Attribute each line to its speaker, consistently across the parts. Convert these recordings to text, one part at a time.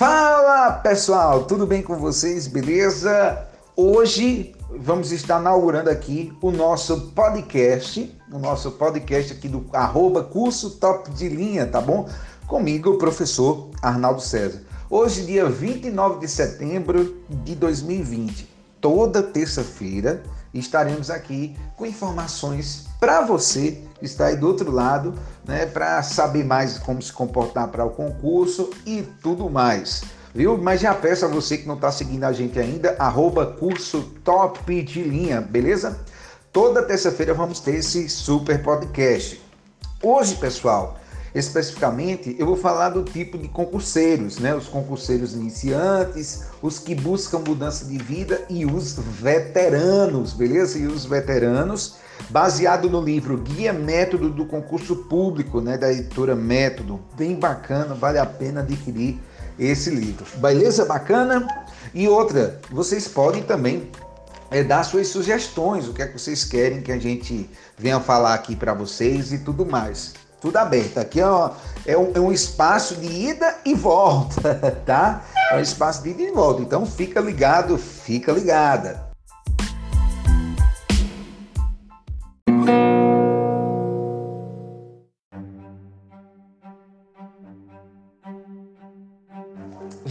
Speaker 1: Fala pessoal, tudo bem com vocês? Beleza? Hoje vamos estar inaugurando aqui o nosso podcast, o nosso podcast aqui do arroba curso top de linha, tá bom? Comigo, o professor Arnaldo César. Hoje, dia 29 de setembro de 2020, toda terça-feira, estaremos aqui com informações para você que está aí do outro lado, né, para saber mais como se comportar para o concurso e tudo mais. Viu? Mas já peço a você que não está seguindo a gente ainda, arroba curso top de linha, beleza? Toda terça-feira vamos ter esse super podcast. Hoje, pessoal, Especificamente, eu vou falar do tipo de concurseiros, né? Os concurseiros iniciantes, os que buscam mudança de vida e os veteranos, beleza? E os veteranos, baseado no livro Guia Método do Concurso Público, né? Da editora Método. Bem bacana, vale a pena adquirir esse livro. Beleza? Bacana? E outra, vocês podem também é, dar suas sugestões, o que é que vocês querem que a gente venha falar aqui para vocês e tudo mais tudo aberto. Aqui ó, é, um, é um espaço de ida e volta, tá? É um espaço de ida e volta. Então fica ligado, fica ligada.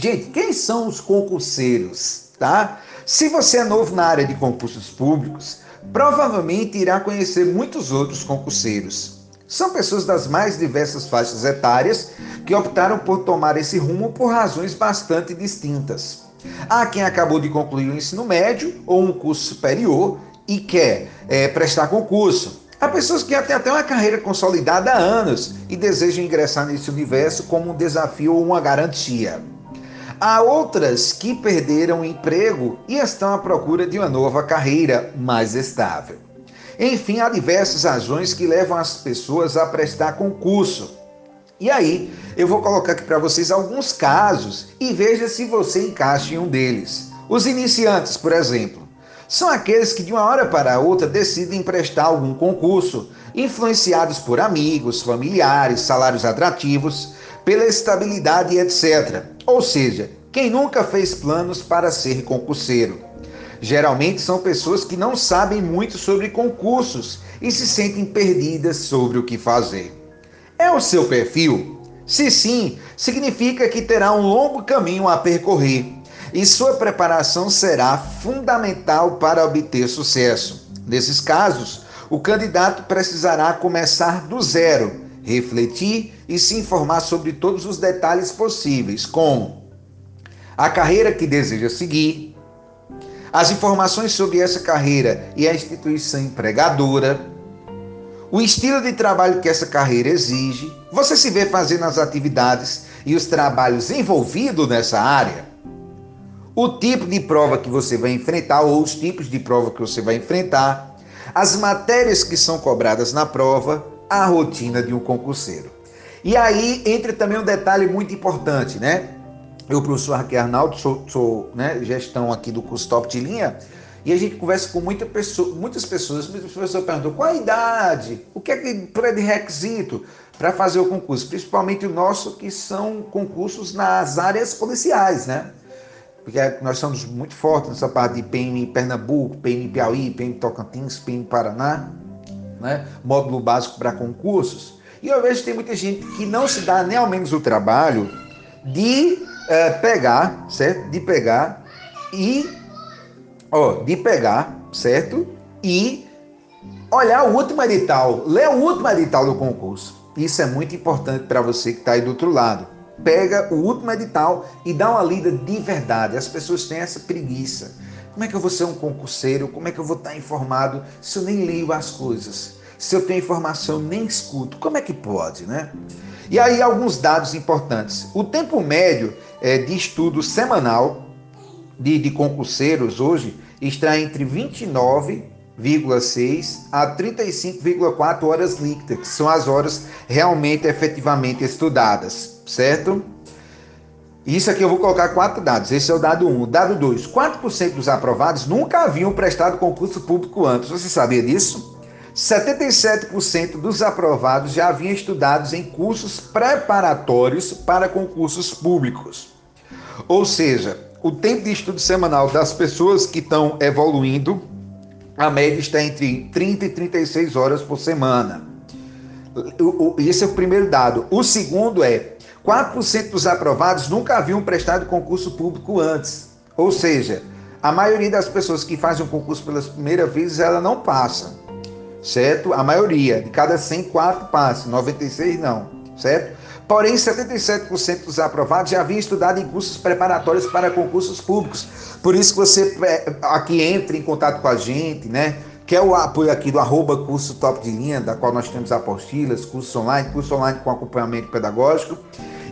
Speaker 1: Gente, quem são os concurseiros, tá? Se você é novo na área de concursos públicos, provavelmente irá conhecer muitos outros concurseiros. São pessoas das mais diversas faixas etárias que optaram por tomar esse rumo por razões bastante distintas. Há quem acabou de concluir o ensino médio ou um curso superior e quer é, prestar concurso. Há pessoas que têm até uma carreira consolidada há anos e desejam ingressar nesse universo como um desafio ou uma garantia. Há outras que perderam o emprego e estão à procura de uma nova carreira mais estável. Enfim, há diversas razões que levam as pessoas a prestar concurso. E aí, eu vou colocar aqui para vocês alguns casos e veja se você encaixa em um deles. Os iniciantes, por exemplo, são aqueles que de uma hora para outra decidem prestar algum concurso, influenciados por amigos, familiares, salários atrativos, pela estabilidade, etc. Ou seja, quem nunca fez planos para ser concurseiro. Geralmente são pessoas que não sabem muito sobre concursos e se sentem perdidas sobre o que fazer. É o seu perfil? Se sim, significa que terá um longo caminho a percorrer e sua preparação será fundamental para obter sucesso. Nesses casos, o candidato precisará começar do zero, refletir e se informar sobre todos os detalhes possíveis, como a carreira que deseja seguir, as informações sobre essa carreira e a instituição empregadora, o estilo de trabalho que essa carreira exige, você se vê fazendo as atividades e os trabalhos envolvidos nessa área, o tipo de prova que você vai enfrentar ou os tipos de prova que você vai enfrentar, as matérias que são cobradas na prova, a rotina de um concurseiro. E aí entra também um detalhe muito importante, né? Eu, professor Raquel Arnaldo, sou, sou né, gestão aqui do curso Top de Linha, e a gente conversa com muita pessoa, muitas pessoas. Muitas pessoas perguntam qual a idade, o que é que pré-requisito para fazer o concurso, principalmente o nosso, que são concursos nas áreas policiais, né? Porque nós somos muito fortes nessa parte de PM Pernambuco, PM Piauí, PM Tocantins, PM Paraná, né? módulo básico para concursos. E eu vejo que tem muita gente que não se dá nem ao menos o trabalho de é, pegar, certo? De pegar e, ó, de pegar, certo? E olhar o último edital, ler o último edital do concurso. Isso é muito importante para você que está aí do outro lado. Pega o último edital e dá uma lida de verdade. As pessoas têm essa preguiça. Como é que eu vou ser um concurseiro? Como é que eu vou estar informado se eu nem leio as coisas? Se eu tenho informação, nem escuto. Como é que pode, né? E aí alguns dados importantes. O tempo médio é, de estudo semanal de, de concurseiros hoje está entre 29,6 a 35,4 horas líquidas, que são as horas realmente efetivamente estudadas, certo? Isso aqui eu vou colocar quatro dados. Esse é o dado 1. Um. Dado 2. 4% dos aprovados nunca haviam prestado concurso público antes. Você sabia disso? 77% dos aprovados já haviam estudado em cursos preparatórios para concursos públicos. Ou seja, o tempo de estudo semanal das pessoas que estão evoluindo, a média está entre 30 e 36 horas por semana. Esse é o primeiro dado. O segundo é 4% dos aprovados nunca haviam prestado concurso público antes. Ou seja, a maioria das pessoas que fazem um concurso pela primeira vez, ela não passa. Certo? A maioria, de cada 100, 4 passam, 96 não. Certo? Porém, 77% dos aprovados já haviam estudado em cursos preparatórios para concursos públicos. Por isso que você é, aqui entra em contato com a gente, né? Que é o apoio aqui do arroba curso top de linha, da qual nós temos apostilas, cursos online, curso online com acompanhamento pedagógico.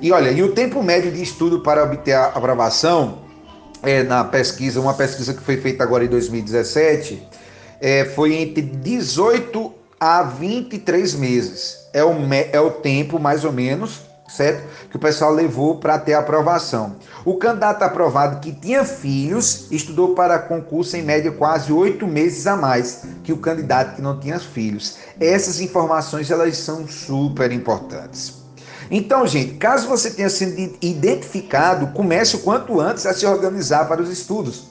Speaker 1: E olha, e o tempo médio de estudo para obter a aprovação é, na pesquisa, uma pesquisa que foi feita agora em 2017, é, foi entre 18 a 23 meses. É o, é o tempo, mais ou menos, certo? Que o pessoal levou para ter aprovação. O candidato aprovado que tinha filhos estudou para concurso em média quase oito meses a mais que o candidato que não tinha filhos. Essas informações elas são super importantes. Então, gente, caso você tenha sido identificado, comece o quanto antes a se organizar para os estudos.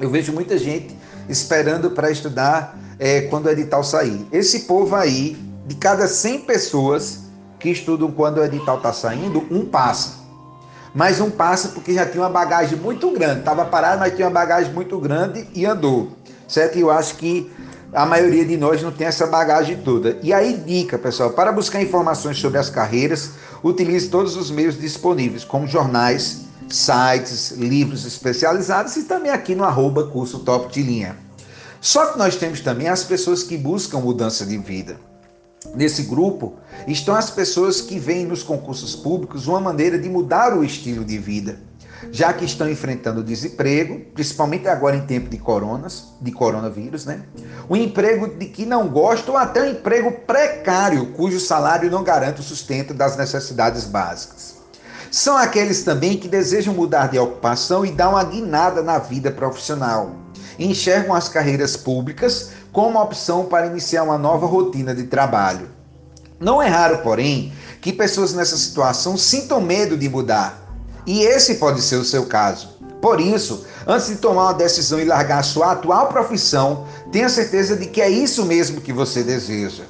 Speaker 1: Eu vejo muita gente esperando para estudar é, quando o edital sair. Esse povo aí, de cada 100 pessoas, que estudam quando o edital está saindo, um passa. Mas um passa porque já tinha uma bagagem muito grande. Estava parado, mas tinha uma bagagem muito grande e andou. Certo? E eu acho que a maioria de nós não tem essa bagagem toda. E aí, dica, pessoal, para buscar informações sobre as carreiras, utilize todos os meios disponíveis, como jornais, sites, livros especializados e também aqui no arroba curso top de linha. Só que nós temos também as pessoas que buscam mudança de vida. Nesse grupo estão as pessoas que veem nos concursos públicos uma maneira de mudar o estilo de vida, já que estão enfrentando desemprego, principalmente agora em tempo de coronas, de coronavírus, né? Um emprego de que não gostam ou até um emprego precário, cujo salário não garante o sustento das necessidades básicas. São aqueles também que desejam mudar de ocupação e dar uma guinada na vida profissional. Enxergam as carreiras públicas como opção para iniciar uma nova rotina de trabalho. Não é raro, porém, que pessoas nessa situação sintam medo de mudar. E esse pode ser o seu caso. Por isso, antes de tomar uma decisão e largar a sua atual profissão, tenha certeza de que é isso mesmo que você deseja.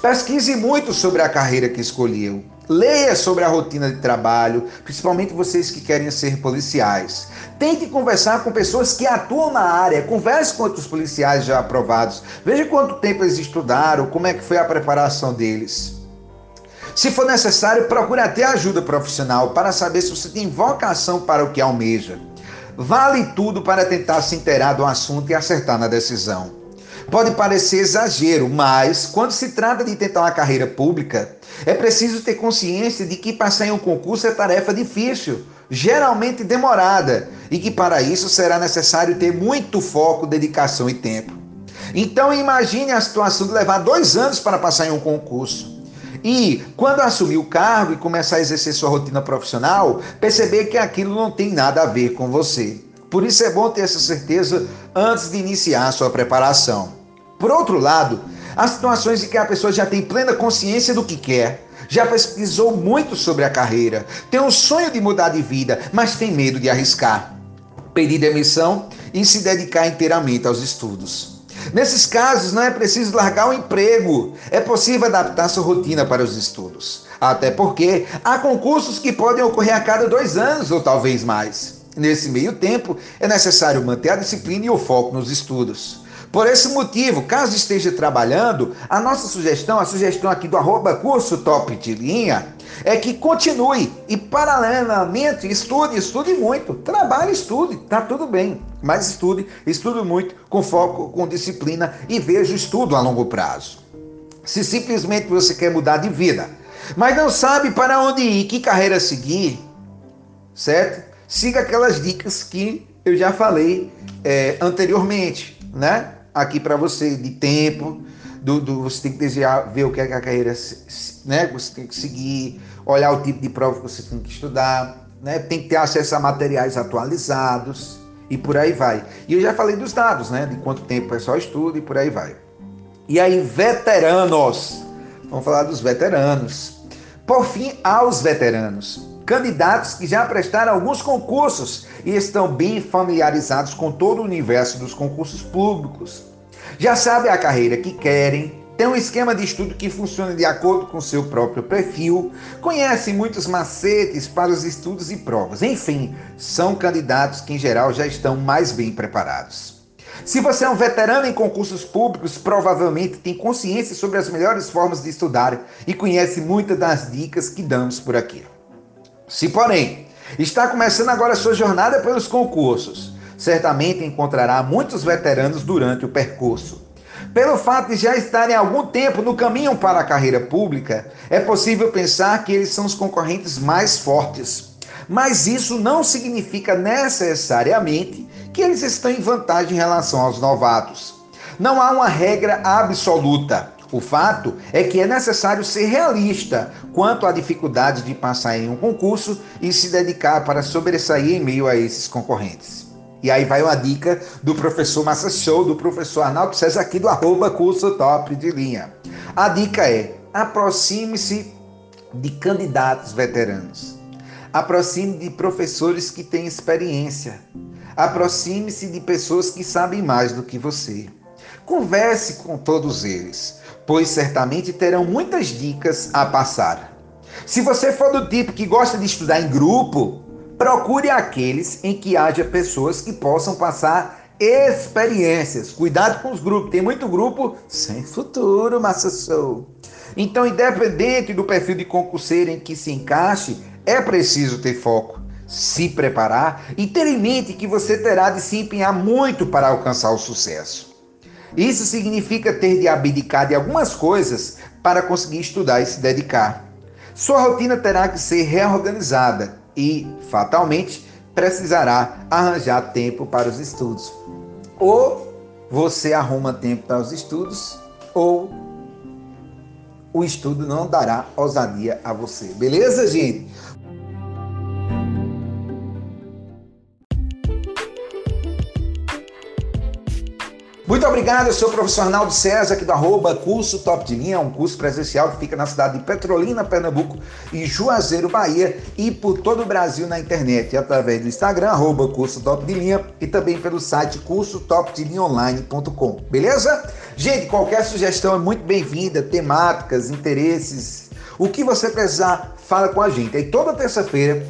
Speaker 1: Pesquise muito sobre a carreira que escolheu. Leia sobre a rotina de trabalho, principalmente vocês que querem ser policiais. Tente conversar com pessoas que atuam na área. Converse com outros policiais já aprovados. Veja quanto tempo eles estudaram, como é que foi a preparação deles. Se for necessário, procure até ajuda profissional para saber se você tem vocação para o que almeja. Vale tudo para tentar se inteirar do assunto e acertar na decisão. Pode parecer exagero, mas quando se trata de tentar uma carreira pública, é preciso ter consciência de que passar em um concurso é tarefa difícil, geralmente demorada, e que para isso será necessário ter muito foco, dedicação e tempo. Então imagine a situação de levar dois anos para passar em um concurso. E quando assumir o cargo e começar a exercer sua rotina profissional, perceber que aquilo não tem nada a ver com você. Por isso é bom ter essa certeza antes de iniciar a sua preparação. Por outro lado, há situações em que a pessoa já tem plena consciência do que quer, já pesquisou muito sobre a carreira, tem um sonho de mudar de vida, mas tem medo de arriscar, pedir demissão e se dedicar inteiramente aos estudos. Nesses casos, não é preciso largar o emprego, é possível adaptar sua rotina para os estudos. Até porque há concursos que podem ocorrer a cada dois anos ou talvez mais. Nesse meio tempo, é necessário manter a disciplina e o foco nos estudos. Por esse motivo, caso esteja trabalhando, a nossa sugestão, a sugestão aqui do arroba curso top de linha, é que continue e paralelamente estude, estude muito. Trabalhe, estude, tá tudo bem. Mas estude, estude muito, com foco, com disciplina e veja o estudo a longo prazo. Se simplesmente você quer mudar de vida, mas não sabe para onde ir, que carreira seguir, certo? siga aquelas dicas que eu já falei é, anteriormente, né? Aqui para você de tempo, do, do, você tem que desejar ver o que é a carreira, né? Você tem que seguir, olhar o tipo de prova que você tem que estudar, né? Tem que ter acesso a materiais atualizados e por aí vai. E eu já falei dos dados, né? De quanto tempo o pessoal estuda e por aí vai. E aí, veteranos, vamos falar dos veteranos. Por fim, aos veteranos. Candidatos que já prestaram alguns concursos e estão bem familiarizados com todo o universo dos concursos públicos. Já sabem a carreira que querem, tem um esquema de estudo que funciona de acordo com seu próprio perfil, conhecem muitos macetes para os estudos e provas. Enfim, são candidatos que em geral já estão mais bem preparados. Se você é um veterano em concursos públicos, provavelmente tem consciência sobre as melhores formas de estudar e conhece muitas das dicas que damos por aqui. Se, porém, está começando agora sua jornada pelos concursos, certamente encontrará muitos veteranos durante o percurso. Pelo fato de já estarem algum tempo no caminho para a carreira pública, é possível pensar que eles são os concorrentes mais fortes. Mas isso não significa necessariamente que eles estão em vantagem em relação aos novatos. Não há uma regra absoluta. O fato é que é necessário ser realista quanto à dificuldade de passar em um concurso e se dedicar para sobressair em meio a esses concorrentes. E aí vai uma dica do professor Massa Show, do professor Arnaldo César, aqui do arroba curso top de linha. A dica é: aproxime-se de candidatos veteranos. Aproxime de professores que têm experiência. Aproxime-se de pessoas que sabem mais do que você. Converse com todos eles, pois certamente terão muitas dicas a passar. Se você for do tipo que gosta de estudar em grupo, Procure aqueles em que haja pessoas que possam passar experiências. Cuidado com os grupos. Tem muito grupo sem futuro, Massa Show. Então, independente do perfil de concurseiro em que se encaixe, é preciso ter foco, se preparar e ter em mente que você terá de se empenhar muito para alcançar o sucesso. Isso significa ter de abdicar de algumas coisas para conseguir estudar e se dedicar. Sua rotina terá que ser reorganizada e, fatalmente, precisará arranjar tempo para os estudos. Ou você arruma tempo para os estudos, ou o estudo não dará ousadia a você. Beleza, gente? Muito obrigado, eu sou o professor Arnaldo César, aqui do arroba curso Top de Linha, um curso presencial que fica na cidade de Petrolina, Pernambuco e Juazeiro, Bahia e por todo o Brasil na internet, através do Instagram, arroba curso Top de Linha e também pelo site cursotopdelinhaonline.com, beleza? Gente, qualquer sugestão é muito bem-vinda, temáticas, interesses, o que você precisar, fala com a gente. Aí toda terça-feira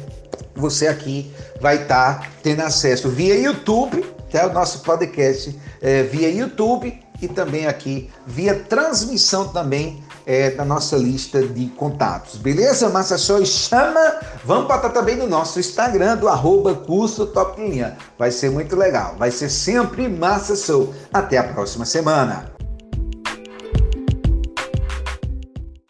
Speaker 1: você aqui vai estar tá tendo acesso via YouTube até o nosso podcast é, via YouTube e também aqui via transmissão também é, da nossa lista de contatos. Beleza? Massa Show chama! Vamos botar também no nosso Instagram do arroba curso Top Linha. Vai ser muito legal. Vai ser sempre Massa Show. Até a próxima semana.